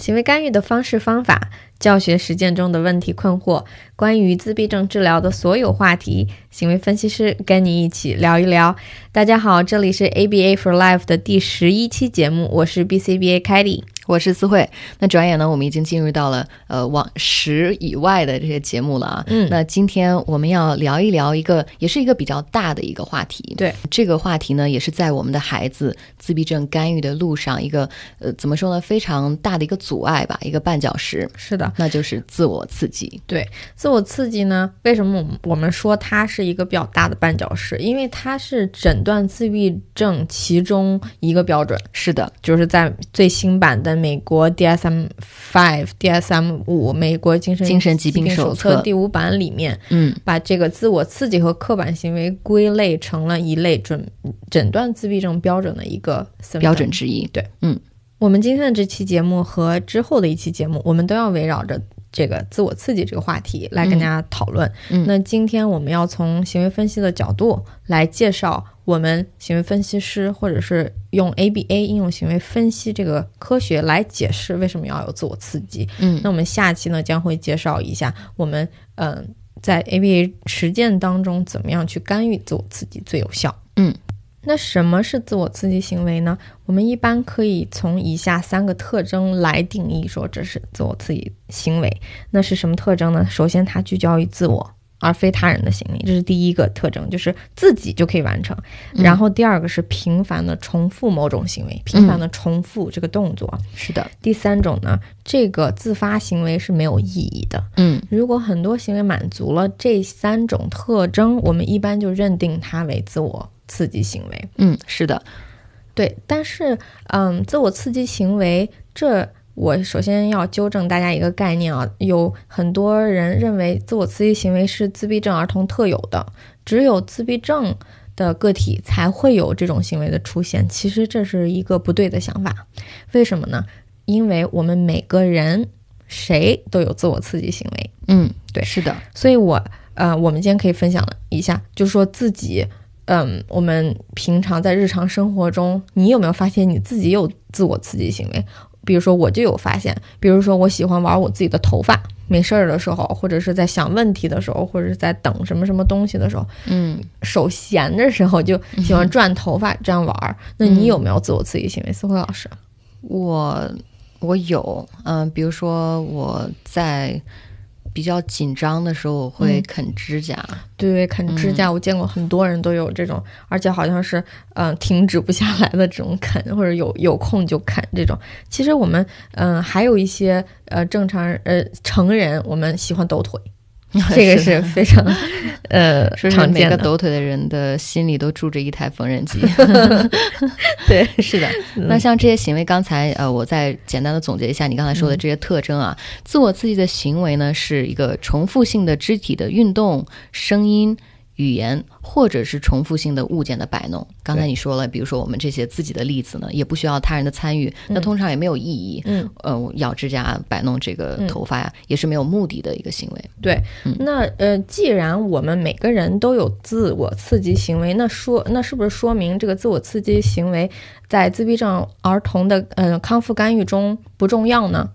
行为干预的方式方法、教学实践中的问题困惑，关于自闭症治疗的所有话题，行为分析师跟你一起聊一聊。大家好，这里是 ABA for Life 的第十一期节目，我是 BCBA Kitty。我是思慧。那转眼呢，我们已经进入到了呃往十以外的这些节目了啊。嗯那今天我们要聊一聊一个，也是一个比较大的一个话题。对，这个话题呢，也是在我们的孩子自闭症干预的路上一个呃怎么说呢，非常大的一个阻碍吧，一个绊脚石，是的，那就是自我刺激。对自我刺激呢，为什么我们我们说它是一个比较大的绊脚石？因为它是诊断自闭症其中一个标准。是的，就是在最新版的美国 DSM Five、DSM 五美国精神精神疾病手手册第五版里面，嗯，把这个自我刺激和刻板行为归类成了一类准诊断自闭症标准的一个标准之一。对，嗯。我们今天的这期节目和之后的一期节目，我们都要围绕着这个自我刺激这个话题来跟大家讨论。嗯。那今天我们要从行为分析的角度来介绍我们行为分析师，或者是用 ABA 应用行为分析这个科学来解释为什么要有自我刺激。嗯那我们下期呢将会介绍一下我们嗯、呃在 ABA 实践当中怎么样去干预自我刺激最有效。嗯。那什么是自我刺激行为呢？我们一般可以从以下三个特征来定义，说这是自我刺激行为。那是什么特征呢？首先，它聚焦于自我，而非他人的行为，这是第一个特征，就是自己就可以完成。嗯然后第二个是频繁的重复某种行为，频繁的重复这个动作。是的，第三种呢，这个自发行为是没有意义的。嗯如果很多行为满足了这三种特征，我们一般就认定它为自我刺激行为。嗯，是的，对，但是，嗯，自我刺激行为，这我首先要纠正大家一个概念啊，有很多人认为自我刺激行为是自闭症儿童特有的，只有自闭症的个体才会有这种行为的出现。其实这是一个不对的想法，为什么呢？因为我们每个人谁都有自我刺激行为，嗯，对是的，所以我呃，我们今天可以分享一下，就是说自己，嗯，我们平常在日常生活中，你有没有发现你自己有自我刺激行为？比如说，我就有发现，比如说我喜欢玩我自己的头发，没事儿的时候，或者是在想问题的时候，或者是在等什么什么东西的时候，嗯手闲的时候就喜欢转头发 这样玩儿。那你有没有自我刺激行为？思慧老师？我我有，嗯、比如说我在比较紧张的时候，我会嗯。啃指甲，对对，啃指甲，我见过很多人都有这种，而且好像是嗯、呃停止不下来的这种啃，或者有有空就啃这种。其实我们嗯、呃还有一些呃正常人呃成人，我们喜欢抖腿，这个是非常 呃说是常见的。每个抖腿的人的心里都住着一台缝纫机。对，是的，那像这些行为，刚才呃，我再简单的总结一下你刚才说的这些特征啊。自我刺激的行为呢，是一个重复性的肢体的运动、声音、语言，或者是重复性的物件的摆弄。刚才你说了，比如说我们这些自己的例子呢，也不需要他人的参与，那通常也没有意义。嗯，呃，我咬指甲、摆弄这个嗯头发呀，也是没有目的的一个行为。对，那呃，既然我们每个人都有自我刺激行为，那说那是不是说明这个自我刺激行为在自闭症儿童的呃康复干预中不重要呢？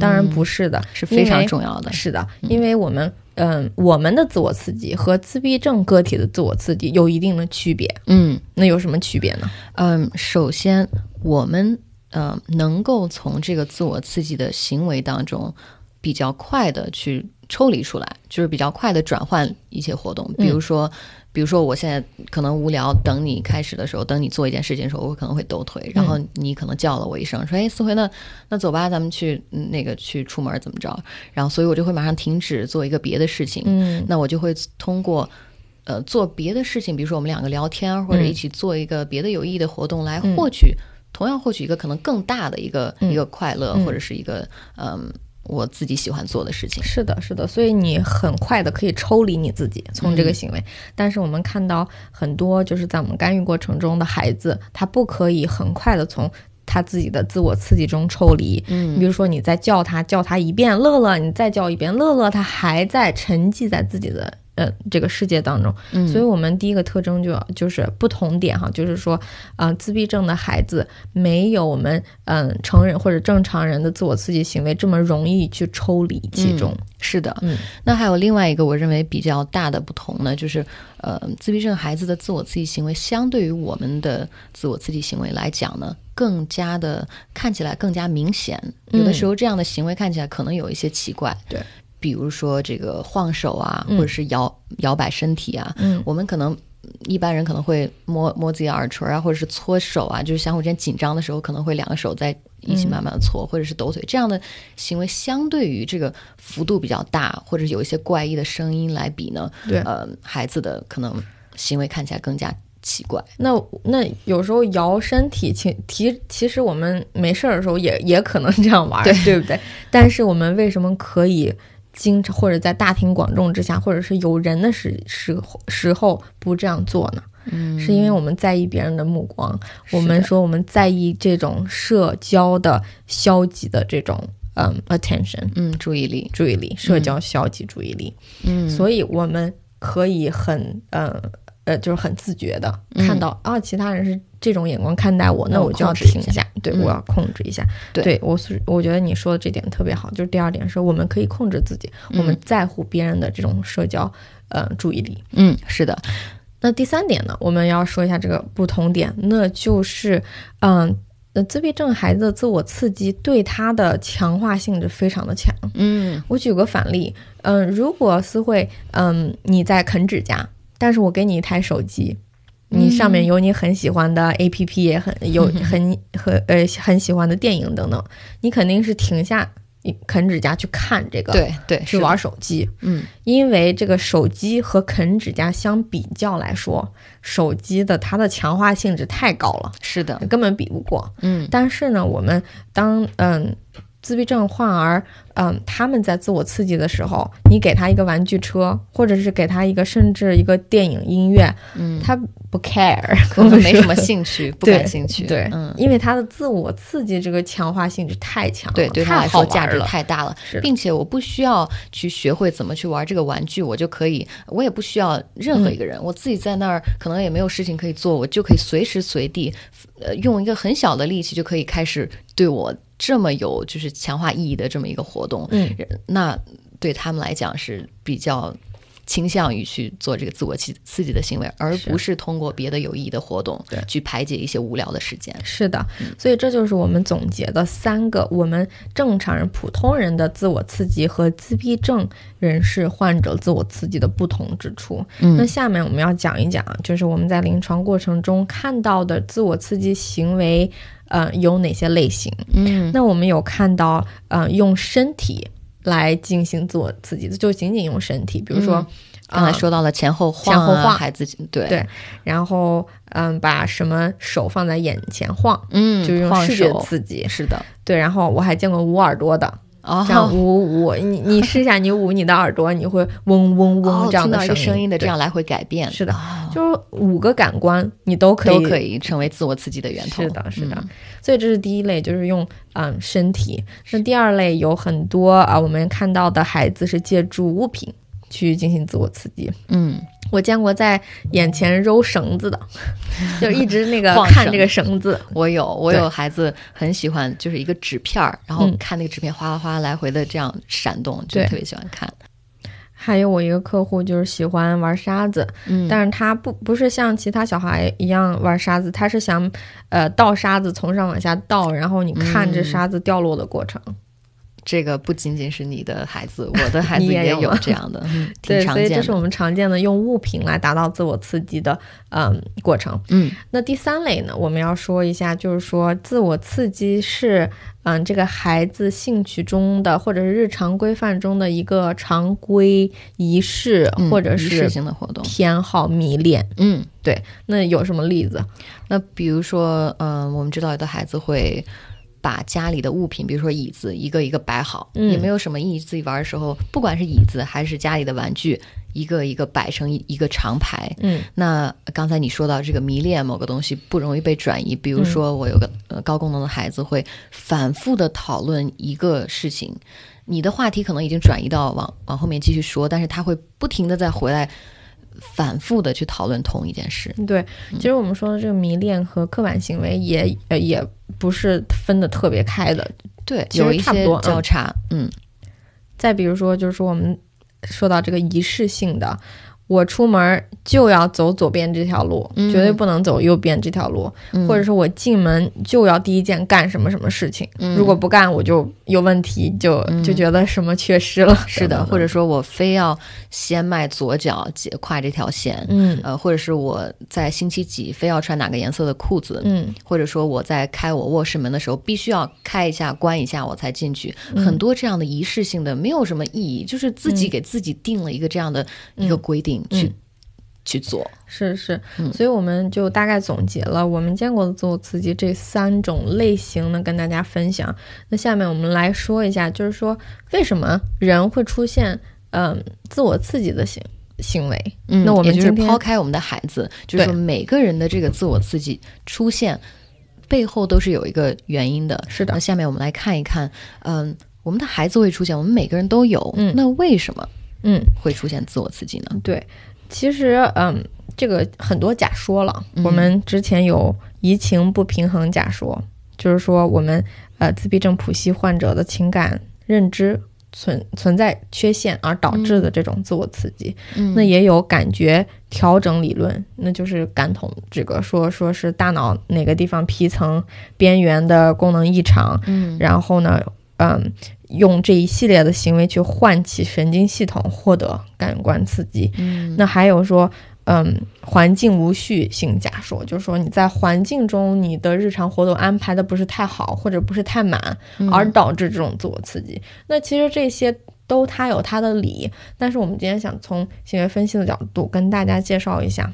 当然不是的，是非常重要的。是的，因为我们嗯、我们的自我刺激和自闭症个体的自我刺激有一定的区别。嗯那有什么区别呢？嗯，首先我们呃能够从这个自我刺激的行为当中比较快的去抽离出来，就是比较快的转换一些活动，比如说。比如说，我现在可能无聊，等你开始的时候，等你做一件事情的时候，我可能会抖腿，然后你可能叫了我一声，说：“哎，思回，那那走吧，咱们去嗯那个去出门怎么着？”然后，所以我就会马上停止做一个别的事情，嗯。那我就会通过呃做别的事情，比如说我们两个聊天，或者一起做一个别的有意义的活动，来获取、同样获取一个可能更大的一个、嗯。一个快乐，嗯。或者是一个嗯我自己喜欢做的事情。是的，是的，所以你很快的可以抽离你自己从这个行为。但是我们看到很多就是在我们干预过程中的孩子，他不可以很快的从他自己的自我刺激中抽离。嗯比如说，你再叫他叫他一遍乐乐，你再叫一遍乐乐，他还在沉寂在自己的呃这个世界当中。嗯，所以我们第一个特征就要就是不同点哈，就是说，呃，自闭症的孩子没有我们嗯、成人或者正常人的自我刺激行为这么容易去抽离其中。是的，嗯那还有另外一个我认为比较大的不同呢，就是呃，自闭症孩子的自我刺激行为，相对于我们的自我刺激行为来讲呢，更加的看起来更加明显。有的时候这样的行为看起来可能有一些奇怪，对，比如说这个晃手啊，嗯或者是摇摇摆身体啊，嗯我们可能。一般人可能会摸摸自己耳垂啊，或者是搓手啊，就是相互之间紧张的时候，可能会两个手在一起慢慢的搓，或者是抖腿这样的行为，相对于这个幅度比较大，或者有一些怪异的声音来比呢，对呃，孩子的可能行为看起来更加奇怪。那那有时候摇身体，其其其实我们没事儿的时候也也可能这样玩对不对？但是我们为什么可以经常或者在大庭广众之下，或者是有人的时时时候不这样做呢？嗯是因为我们在意别人的目光，我们说我们在意这种社交的消极的这种嗯 attention 嗯，注意力，注意力，社交消极注意力，嗯，所以我们可以很呃呃，就是很自觉的嗯看到、啊，其他人是这种眼光看待我，那我就要停下，对、嗯我要控制一下。对我是我觉得你说的这点特别好，就是第二点是我们可以控制自己，我们在乎别人的这种社交呃注意力。嗯，是的，那第三点呢，我们要说一下这个不同点，那就是嗯。呃，自闭症孩子的自我刺激对他的强化性质非常的强。嗯我举个反例，嗯、如果思慧，嗯，你在啃指甲，但是我给你一台手机，你上面有你很喜欢的 A P P，也很有很很呃很喜欢的电影等等，你肯定是停下你啃指甲去看这个，，对对，去玩，手机，嗯。因为这个手机和啃指甲相比较来说，手机的它的强化性质太高了，是的，根本比不过。嗯。但是呢，我们当嗯自闭症患儿嗯他们在自我刺激的时候，你给他一个玩具车，或者是给他一个甚至一个电影音乐，嗯，他不 care，可能没什么兴趣，不感兴趣，对，嗯。因为他的自我刺激这个强化性质太强了，对，对他太来说价值。太大了是，并且我不需要去学会怎么去玩这个玩具，我就可以，我也不需要任何一个人，我自己在那儿可能也没有事情可以做，我就可以随时随地，呃，用一个很小的力气就可以开始对我这么有就是强化意义的这么一个活动，嗯，那对他们来讲是比较。倾向于去做这个自我刺刺激的行为，而不是通过别的有意义的活动对去排解一些无聊的时间。是的，所以这就是我们总结的三个我们正常人、普通人的自我刺激和自闭症人士患者自我刺激的不同之处。嗯那下面我们要讲一讲，就是我们在临床过程中看到的自我刺激行为，呃，有哪些类型？嗯那我们有看到，呃，用身体来进行自我刺激，就仅仅用身体，比如说。嗯刚才啊说到了前后晃、啊，前后晃孩子对对然后，嗯，把什么手放在眼前晃，嗯，就是用视觉刺激。是的，对，然后我还见过捂耳朵的，哦这样捂捂捂，你你试一下，你捂你的耳朵，你会嗡嗡嗡这样的到一个声音的这样来回改变，是的哦就是五个感官你都可以都可以成为自我刺激的源头。是的，是的。嗯所以这是第一类，就是用嗯身体。那第二类有很多啊，我们看到的孩子是借助物品去进行自我刺激。嗯，我见过在眼前揉绳子的，就一直那个看这个绳子。我有，我有孩子很喜欢，就是一个纸片儿，然后嗯看那个纸片哗啦哗啦来回的这样闪动，就特别喜欢看。还有我一个客户就是喜欢玩沙子，嗯，但是他不不是像其他小孩一样玩沙子，他是想呃倒沙子从上往下倒，然后你看着嗯沙子掉落的过程。这个不仅仅是你的孩子，我的孩子也也有这样的，嗯 挺对，常见的。所以这是我们常见的用物品来达到自我刺激的嗯过程。嗯那第三类呢，我们要说一下，就是说自我刺激是嗯这个孩子兴趣中的或者是日常规范中的一个常规仪式，嗯或者是活动。偏好迷恋。嗯，对那有什么例子？那比如说，嗯、我们知道有的孩子会把家里的物品，比如说椅子，一个一个摆好，嗯也没有什么意义。自己玩的时候，不管是椅子还是家里的玩具，一个一个摆成一一个长排。嗯那刚才你说到这个迷恋某个东西不容易被转移，比如说我有个呃高功能的孩子会反复的讨论一个事情，你的话题可能已经转移到往往后面继续说，但是他会不停的再回来，反复的去讨论同一件事。对，其实我们说的这个迷恋和刻板行为也呃也不是分的特别开的，对，有一些差不多嗯。交叉，嗯。再比如说，就是说我们说到这个仪式性的，我出门就要走左边这条路，嗯。绝对不能走右边这条路，嗯。或者说我进门就要第一件干什么什么事情，嗯。如果不干我就有问题，就、嗯。就觉得什么缺失了。是的，或者说我非要先迈左脚解跨这条线，嗯。呃，或者是我在星期几非要穿哪个颜色的裤子，嗯。或者说我在开我卧室门的时候必须要开一下、关一下我才进去，嗯。很多这样的仪式性的没有什么意义，就是自己嗯。给自己定了一个这样的一个规定嗯去、去做。是是，嗯所以我们就大概总结了我们见过的自我刺激这三种类型呢，跟大家分享。那下面我们来说一下，就是说为什么人会出现嗯、自我刺激的行行为？嗯，那我们就是抛开我们的孩子，就是说每个人的这个自我刺激出现背后都是有一个原因的。是的那，下面我们来看一看，嗯，我们的孩子会出现，我们每个人都有，嗯那为什么嗯，会出现自我刺激呢？对，其实嗯，这个很多假说了。嗯我们之前有移情不平衡假说，就是说我们呃自闭症谱系患者的情感认知存存在缺陷而导致的这种自我刺激。嗯那也有感觉调整理论，那就是感统这个说说是大脑哪个地方皮层边缘的功能异常，嗯然后呢，嗯，用这一系列的行为去唤起神经系统，获得感官刺激。嗯那还有说，嗯，环境无序性假说，就是说你在环境中你的日常活动安排的不是太好，或者不是太满，嗯而导致这种自我刺激。那其实这些都它有它的理，但是我们今天想从行为分析的角度跟大家介绍一下。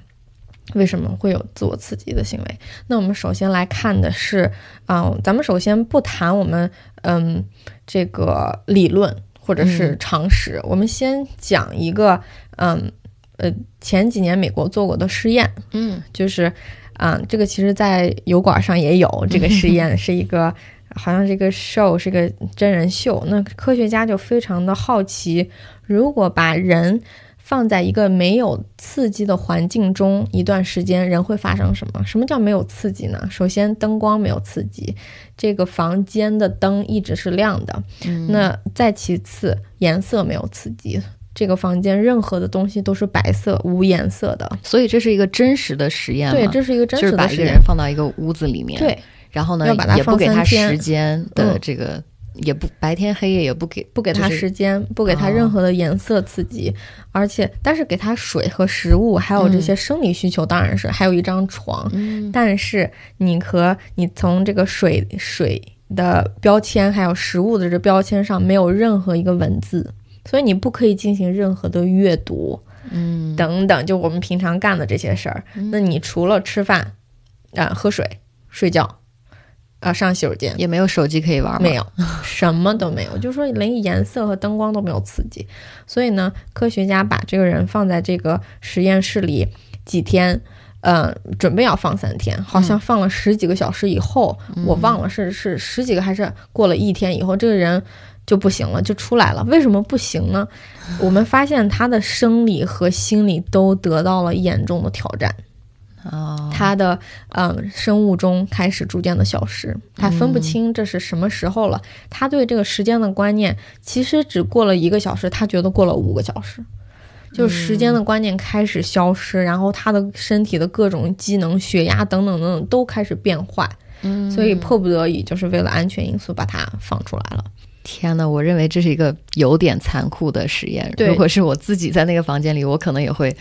为什么会有自我刺激的行为？那我们首先来看的是，啊、咱们首先不谈我们嗯这个理论或者是嗯常识，我们先讲一个嗯呃前几年美国做过的试验，嗯就是啊、这个其实在油管上也有这个试验，是一个好像这个 show 是个真人秀。那科学家就非常的好奇，如果把人放在一个没有刺激的环境中一段时间，人会发生什么？什么叫没有刺激呢？首先，灯光没有刺激，这个房间的灯一直是亮的。嗯那再其次，颜色没有刺激。这个房间任何的东西都是白色无颜色的，所以这是一个真实的实验对，吗这是一个真就是实的实验把一个人。放到一个屋子里面，，对，然后呢要把它放也不给他时间的嗯这个，也不白天黑夜也不给不给它就是时间，不给它哦。任何的颜色刺激，而且但是给他水和食物，还有这些生理需求，当然是、还有一张床。嗯。但是你和你从这个水水的标签，还有食物的这标签上没有任何一个文字，所以你不可以进行任何的阅读嗯。等等，就我们平常干的这些事儿。那你除了吃饭、啊、喝水、睡觉、啊、上洗手间，也没有手机可以玩吗？没有，什么都没有，就是说连颜色和灯光都没有刺激。所以呢，科学家把这个人放在这个实验室里几天，呃，准备要放三天，好像放了十几个小时以后，我忘了是是十几个还是过了一天以后，这个人。就不行了，就出来了。为什么不行呢？我们发现他的生理和心理都得到了严重的挑战。哦，他的嗯生物钟开始逐渐的消失，他分不清这是什么时候了。他对这个时间的观念，其实只过了一个小时，他觉得过了五个小时，就是时间的观念开始消失，然后他的身体的各种机能、血压等等等等都开始变坏，嗯所以迫不得已，就是为了安全因素把它放出来了。天呐，我认为这是一个有点残酷的实验。如果是我自己在那个房间里，我可能也会，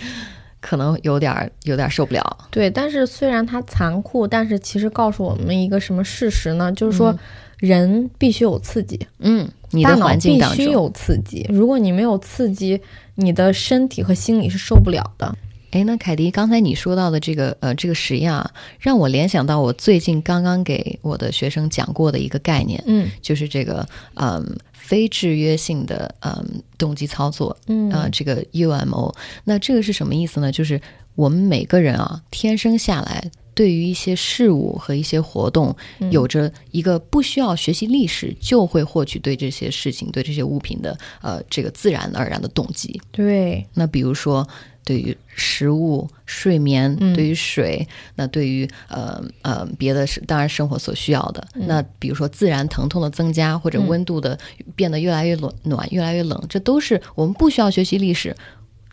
可能有点儿有点儿受不了。对，但是虽然它残酷，但是其实告诉我们一个什么事实呢？就是说，人必须有刺激，嗯，你的大脑环境当中，必须有刺激。如果你没有刺激，你的身体和心理是受不了的。哎，那凯迪，刚才你说到的这个呃这个实验啊，让我联想到我最近刚刚给我的学生讲过的一个概念，嗯就是这个嗯非制约性的嗯动机操作，嗯呃，这个 UMO。那这个是什么意思呢？就是我们每个人啊，天生下来对于一些事物和一些活动，有着一个不需要学习历史就会获取对这些事情、对这些物品的呃这个自然而然的动机。对，那比如说。对于食物、睡眠，对于水，那对于呃呃别的，是当然生活所需要的。那比如说自然疼痛的增加，或者温度的变得越来越暖、暖越来越冷，这都是我们不需要学习历史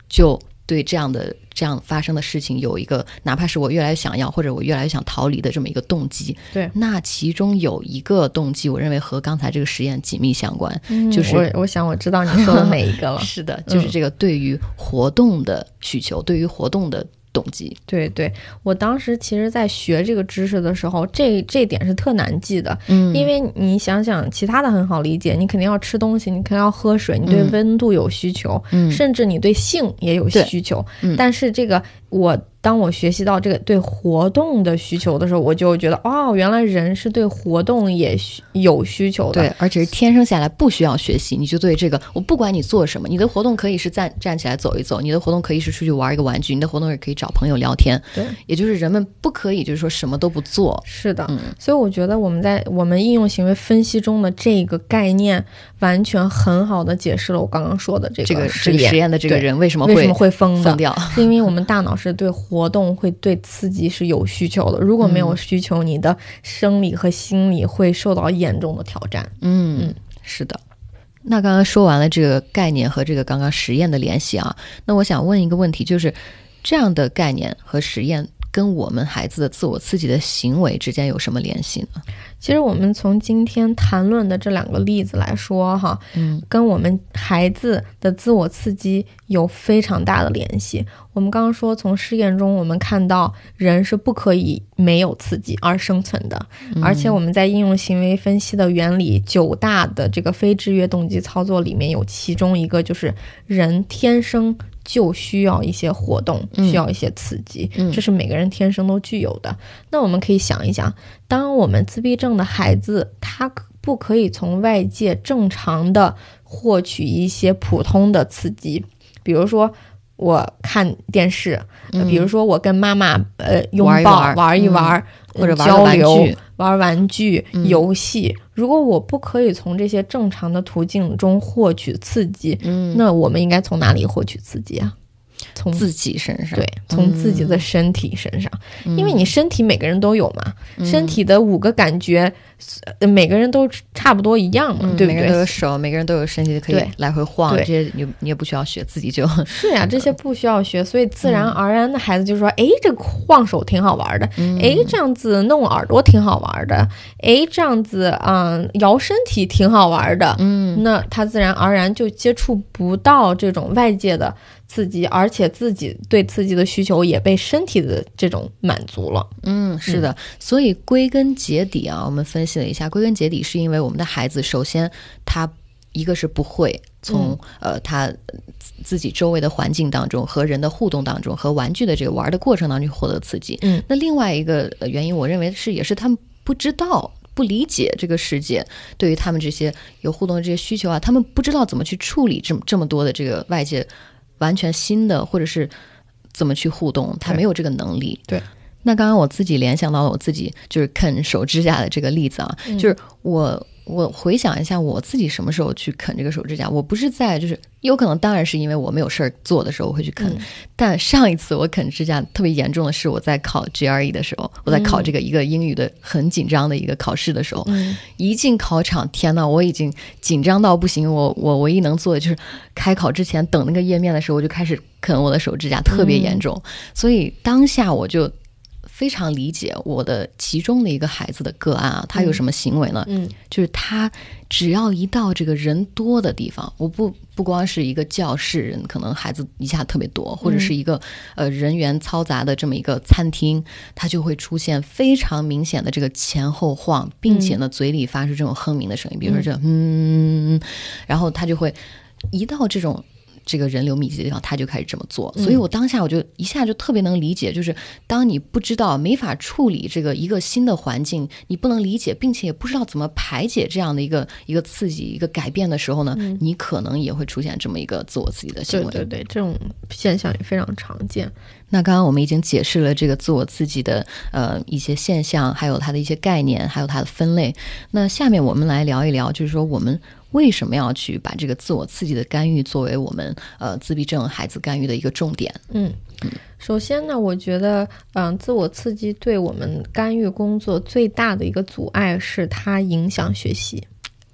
就。对这样的这样发生的事情，有一个哪怕是我越来越想要，或者我越来越想逃离的这么一个动机。对，那其中有一个动机，我认为和刚才这个实验紧密相关，就是我我想我知道你说的哪一个了。是的，就是这个对于活动的需求，对于活动的。动机对对，我当时其实，在学这个知识的时候，这这点是特难记的。嗯，因为你想想，其他的很好理解，你肯定要吃东西，你肯定要喝水，你对温度有需求，嗯，甚至你对性也有需求。嗯，但是这个我。当我学习到这个对活动的需求的时候，我就觉得哦，原来人是对活动也有需求的，对，而且是天生下来不需要学习，你就对这个，我不管你做什么，你的活动可以是站站起来走一走，你的活动可以是出去玩一个玩具，你的活动也可以找朋友聊天，对，也就是人们不可以就是说什么都不做，是的，嗯，所以我觉得我们在我们应用行为分析中的这个概念，完全很好的解释了我刚刚说的这个这个实验。的这个人为什么为什么会疯疯掉，是因为我们大脑是对活活动会对刺激是有需求的，如果没有需求，你的生理和心理会受到严重的挑战。嗯，是的。那刚刚说完了这个概念和这个刚刚实验的联系啊，那我想问一个问题，就是这样的概念和实验。跟我们孩子的自我刺激的行为之间有什么联系呢？其实我们从今天谈论的这两个例子来说，哈，嗯，跟我们孩子的自我刺激有非常大的联系。我们刚刚说，从试验中我们看到人是不可以没有刺激而生存的，而且我们在应用行为分析的原理九大的这个非制约动机操作里面有其中一个就是人天生。就需要一些活动，需要一些刺激，这是每个人天生都具有的。那我们可以想一想，当我们自闭症的孩子，他不可以从外界正常的获取一些普通的刺激，比如说我看电视，比如说我跟妈妈呃拥抱玩一玩，或者交流玩玩具游戏。如果我不可以从这些正常的途径中获取刺激，嗯，那我们应该从哪里获取刺激啊？从自己身上，对，从自己的身体身上，因为你身体每个人都有嘛，身体的五个感觉，每个人都差不多一样嘛，对不对？每个人都有手，每个人都有身体可以来回晃，这些你你也不需要学，自己就是呀，这些不需要学，所以自然而然的孩子就说，哎，这个晃手挺好玩的，哎，这样子弄耳朵挺好玩的，哎，这样子嗯摇身体挺好玩的，嗯，那他自然而然就接触不到这种外界的。刺激，而且自己对刺激的需求也被身体的这种满足了。嗯，是的。所以归根结底啊，我们分析了一下，归根结底是因为我们的孩子，首先他一个是不会从呃他自己周围的环境当中和人的互动当中和玩具的这个玩的过程当中获得刺激。嗯，那另外一个原因，我认为是也是他们不知道、不理解这个世界，对于他们这些有互动的这些需求啊，他们不知道怎么去处理这么这么多的这个外界。完全新的，或者是怎么去互动，他没有这个能力。对，那刚刚我自己联想到了我自己就是啃手指甲的这个例子啊，就是我。我回想一下，我自己什么时候去啃这个手指甲？我不是在，就是有可能，当然是因为我没有事儿做的时候我会去啃。但上一次我啃指甲特别严重的是我在考 GRE 的时候，我在考这个一个英语的很紧张的一个考试的时候，一进考场，天呐，我已经紧张到不行。我我唯一能做的就是开考之前等那个页面的时候，我就开始啃我的手指甲，特别严重。所以当下我就。非常理解我的其中的一个孩子的个案啊，他有什么行为呢？嗯，就是他只要一到这个人多的地方，我不不光是一个教室，人可能孩子一下特别多，或者是一个呃人员嘈杂的这么一个餐厅，他就会出现非常明显的这个前后晃，并且呢嘴里发出这种哼鸣的声音，比如说这嗯，然后他就会一到这种。这个人流密集的地方，他就开始这么做。所以我当下我就一下就特别能理解，就是当你不知道、没法处理这个一个新的环境，你不能理解，并且也不知道怎么排解这样的一个一个刺激、一个改变的时候呢，你可能也会出现这么一个自我刺激的行为。对对对，这种现象也非常常见。那刚刚我们已经解释了这个自我刺激的呃一些现象，还有它的一些概念，还有它的分类。那下面我们来聊一聊，就是说我们。为什么要去把这个自我刺激的干预作为我们呃自闭症孩子干预的一个重点？嗯，首先呢，我觉得，嗯，自我刺激对我们干预工作最大的一个阻碍是它影响学习。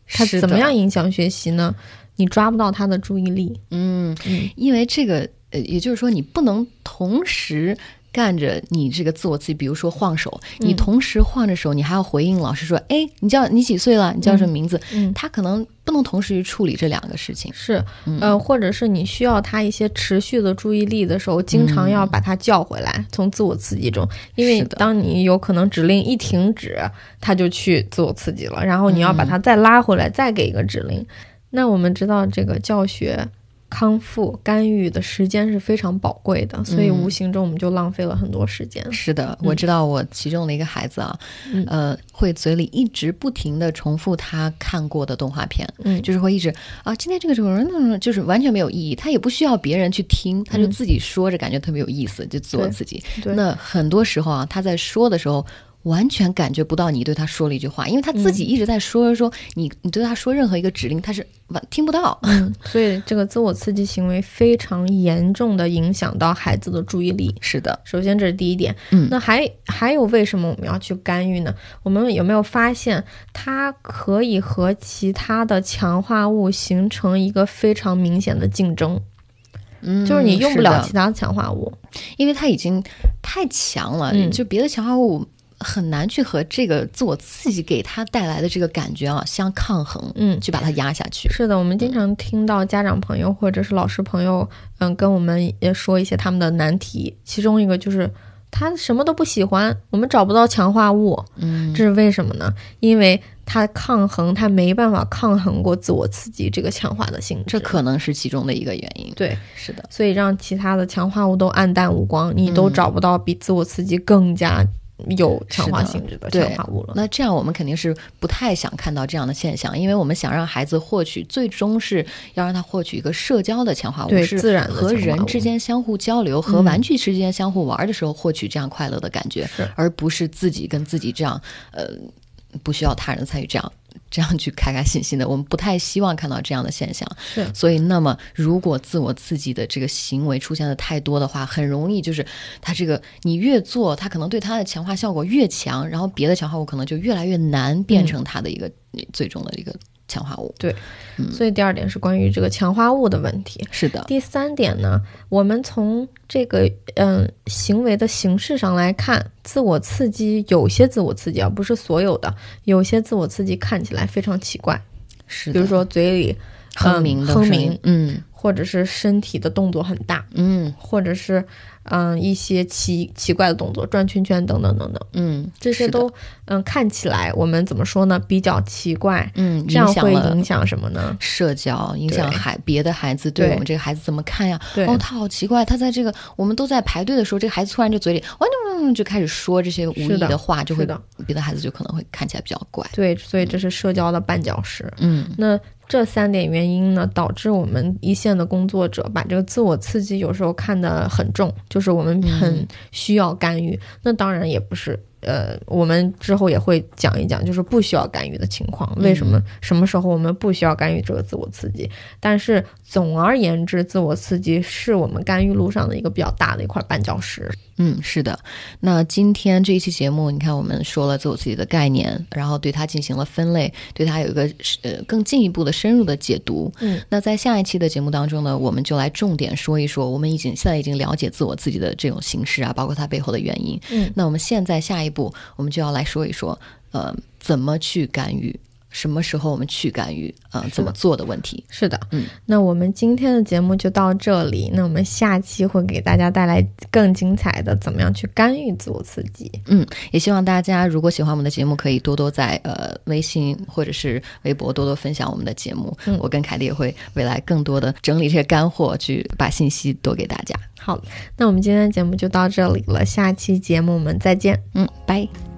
它怎么样影响学习呢？你抓不到他的注意力。嗯，因为这个呃，也就是说，你不能同时。干着你这个自我刺激，比如说晃手，你同时晃着手，你还要回应老师说：“哎，你叫你几岁了？你叫什么名字？”嗯，他可能不能同时去处理这两个事情。是，呃，或者是你需要他一些持续的注意力的时候，经常要把他叫回来，从自我刺激中，因为当你有可能指令一停止，他就去自我刺激了，然后你要把他再拉回来，再给一个指令。那我们知道这个教学。康复干预的时间是非常宝贵的，所以无形中我们就浪费了很多时间。是的，我知道我其中的一个孩子啊，呃，会嘴里一直不停的重复他看过的动画片，嗯，就是会一直啊，今天这个什么，就是完全没有意义，他也不需要别人去听，他就自己说着，感觉特别有意思，就自我刺激。那很多时候啊，他在说的时候。完全感觉不到你对他说了一句话，因为他自己一直在说说你，你对他说任何一个指令，他是完听不到。嗯，所以这个自我刺激行为非常严重的影响到孩子的注意力。是的，首先这是第一点。嗯，那还还有为什么我们要去干预呢？我们有没有发现它可以和其他的强化物形成一个非常明显的竞争？嗯，就是你用不了其他强化物，因为它已经太强了。嗯，就别的强化物。很难去和这个自我刺激给他带来的这个感觉啊相抗衡，嗯，去把它压下去。是的，我们经常听到家长朋友或者是老师朋友，嗯，跟我们也说一些他们的难题，其中一个就是他什么都不喜欢，我们找不到强化物，嗯，这是为什么呢？因为他抗衡，他没办法抗衡过自我刺激这个强化的性质，这可能是其中的一个原因。对，是的，所以让其他的强化物都暗淡无光，你都找不到比自我刺激更加。有强化性质的强化物了，那这样我们肯定是不太想看到这样的现象，因为我们想让孩子获取，最终是要让他获取一个社交的强化物，是自然和人之间相互交流，和玩具之间相互玩的时候获取这样快乐的感觉，而不是自己跟自己这样，呃，不需要他人参与这样。这样去开开心心的，我们不太希望看到这样的现象。是，所以那么如果自我刺激的这个行为出现的太多的话，很容易就是他这个你越做，他可能对他的强化效果越强，然后别的强化物可能就越来越难变成他的一个最终的一个。强化物。对，所以第二点是关于这个强化物的问题。是的，第三点呢，我们从这个嗯行为的形式上来看，自我刺激有些自我刺激啊，不是所有的，有些自我刺激看起来非常奇怪，是比如说嘴里哼鸣哼鸣，嗯，或者是身体的动作很大，嗯，或者是。嗯，一些奇奇怪的动作，转圈圈等等等等，嗯，这些都嗯看起来我们怎么说呢？比较奇怪，嗯，这样会影响什么呢？社交，影响孩别的孩子对我们这个孩子怎么看呀？哦，他好奇怪，他在这个我们都在排队的时候，这个孩子突然就嘴里哇就就开始说这些无意的话，就会别的孩子就可能会看起来比较怪。对，所以这是社交的绊脚石。嗯，那。这三点原因呢，导致我们一线的工作者把这个自我刺激有时候看得很重，就是我们很需要干预。那当然也不是。呃，我们之后也会讲一讲，就是不需要干预的情况，为什么什么时候我们不需要干预这个自我刺激？但是总而言之，自我刺激是我们干预路上的一个比较大的一块绊脚石。嗯，是的。那今天这一期节目，你看我们说了自我刺激的概念，然后对它进行了分类，对它有一个呃更进一步的深入的解读。嗯，那在下一期的节目当中呢，我们就来重点说一说，我们已经现在已经了解自我刺激的这种形式啊，包括它背后的原因。嗯，那我们现在下一步，我们就要来说一说，呃，怎么去干预什么时候我们去干预，呃，怎么做的问题。是的，嗯，那我们今天的节目就到这里，那我们下期会给大家带来更精彩的，怎么样去干预自我刺激。嗯也希望大家如果喜欢我们的节目，可以多多在呃微信或者是微博多多分享我们的节目。嗯我跟凯丽也会未来更多的整理这些干货，去把信息多给大家。好，那我们今天的节目就到这里了，下期节目我们再见。嗯，拜。